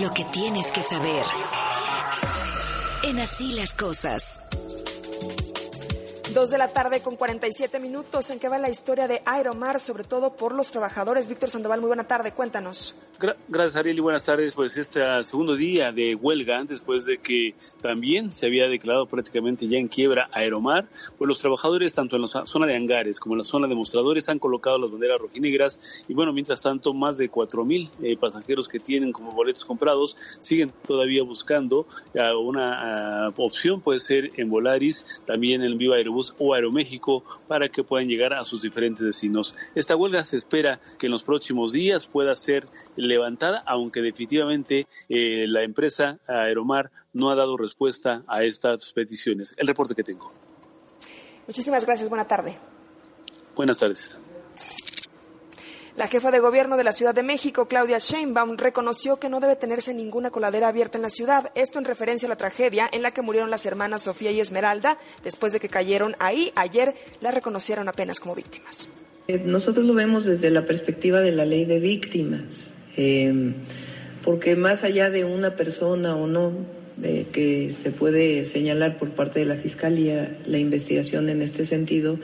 Lo que tienes que saber. En así las cosas. Dos de la tarde con 47 minutos. ¿En qué va la historia de Aeromar, sobre todo por los trabajadores? Víctor Sandoval, muy buena tarde, cuéntanos. gracias, Ariel, y buenas tardes. Pues este segundo día de huelga, después de que también se había declarado prácticamente ya en quiebra Aeromar, pues los trabajadores, tanto en la zona de hangares como en la zona de mostradores, han colocado las banderas rojinegras. Y bueno, mientras tanto, más de 4 mil eh, pasajeros que tienen como boletos comprados siguen todavía buscando eh, una ah, opción, puede ser en Volaris, también en Viva Aerobús o Aeroméxico para que puedan llegar a sus diferentes destinos. Esta huelga se espera que en los próximos días pueda ser levantada, aunque definitivamente eh, la empresa Aeromar no ha dado respuesta a estas peticiones. El reporte que tengo. Muchísimas gracias. Buena tarde. Buenas tardes. La jefa de gobierno de la Ciudad de México, Claudia Sheinbaum, reconoció que no debe tenerse ninguna coladera abierta en la ciudad. Esto en referencia a la tragedia en la que murieron las hermanas Sofía y Esmeralda después de que cayeron ahí. Ayer las reconocieron apenas como víctimas. Eh, nosotros lo vemos desde la perspectiva de la ley de víctimas, eh, porque más allá de una persona o no eh, que se puede señalar por parte de la Fiscalía la investigación en este sentido,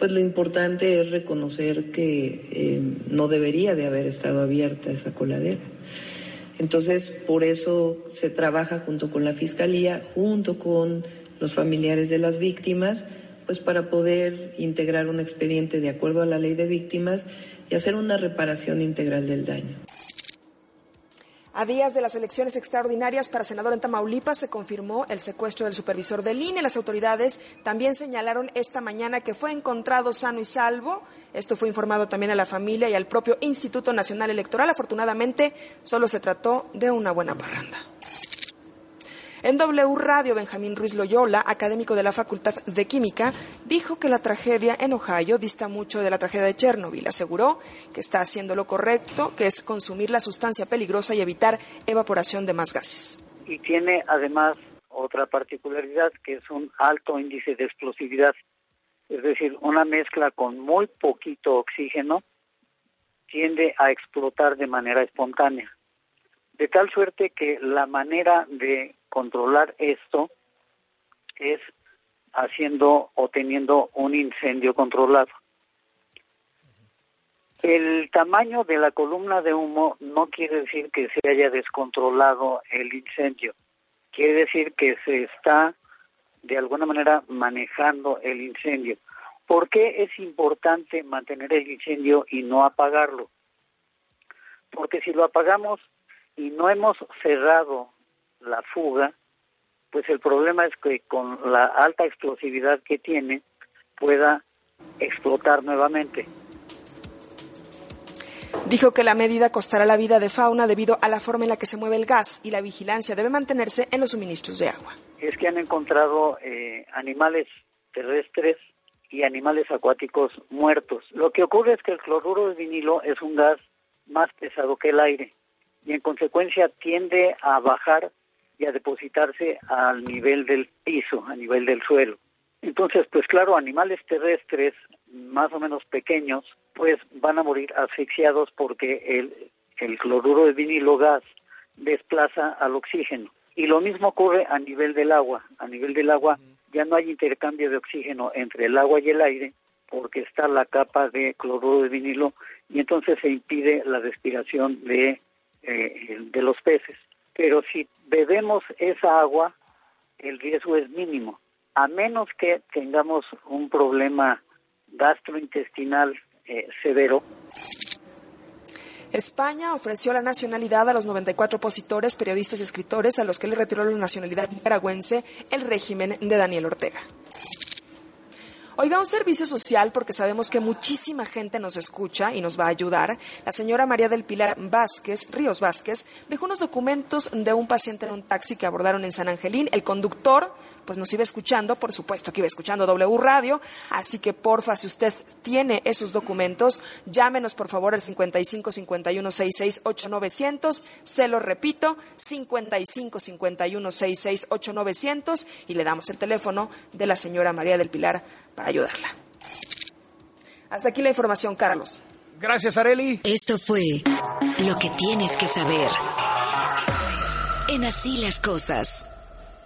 pues lo importante es reconocer que eh, no debería de haber estado abierta esa coladera. Entonces, por eso se trabaja junto con la Fiscalía, junto con los familiares de las víctimas, pues para poder integrar un expediente de acuerdo a la ley de víctimas y hacer una reparación integral del daño. A días de las elecciones extraordinarias para senador en Tamaulipas se confirmó el secuestro del supervisor del INE. Las autoridades también señalaron esta mañana que fue encontrado sano y salvo. Esto fue informado también a la familia y al propio Instituto Nacional Electoral. Afortunadamente, solo se trató de una buena parranda. En W Radio, Benjamín Ruiz Loyola, académico de la Facultad de Química, dijo que la tragedia en Ohio dista mucho de la tragedia de Chernobyl. Aseguró que está haciendo lo correcto, que es consumir la sustancia peligrosa y evitar evaporación de más gases. Y tiene además otra particularidad, que es un alto índice de explosividad. Es decir, una mezcla con muy poquito oxígeno tiende a explotar de manera espontánea. De tal suerte que la manera de controlar esto es haciendo o teniendo un incendio controlado. El tamaño de la columna de humo no quiere decir que se haya descontrolado el incendio, quiere decir que se está de alguna manera manejando el incendio. ¿Por qué es importante mantener el incendio y no apagarlo? Porque si lo apagamos y no hemos cerrado la fuga, pues el problema es que con la alta explosividad que tiene pueda explotar nuevamente. Dijo que la medida costará la vida de fauna debido a la forma en la que se mueve el gas y la vigilancia debe mantenerse en los suministros de agua. Es que han encontrado eh, animales terrestres y animales acuáticos muertos. Lo que ocurre es que el cloruro de vinilo es un gas más pesado que el aire y en consecuencia tiende a bajar y a depositarse al nivel del piso, a nivel del suelo. Entonces, pues claro, animales terrestres más o menos pequeños, pues van a morir asfixiados porque el, el cloruro de vinilo gas desplaza al oxígeno. Y lo mismo ocurre a nivel del agua. A nivel del agua ya no hay intercambio de oxígeno entre el agua y el aire porque está la capa de cloruro de vinilo y entonces se impide la respiración de, eh, de los peces pero si bebemos esa agua, el riesgo es mínimo, a menos que tengamos un problema gastrointestinal eh, severo. España ofreció la nacionalidad a los 94 opositores, periodistas y escritores a los que le retiró la nacionalidad nicaragüense el régimen de Daniel Ortega. Oiga, un servicio social, porque sabemos que muchísima gente nos escucha y nos va a ayudar. La señora María del Pilar Vázquez, Ríos Vázquez, dejó unos documentos de un paciente en un taxi que abordaron en San Angelín. El conductor pues nos iba escuchando, por supuesto que iba escuchando W Radio, así que porfa, si usted tiene esos documentos, llámenos por favor al 55 51 66 8900, se lo repito, 55 51 66 8900 y le damos el teléfono de la señora María del Pilar para ayudarla. Hasta aquí la información, Carlos. Gracias, Areli. Esto fue lo que tienes que saber. En Así las Cosas.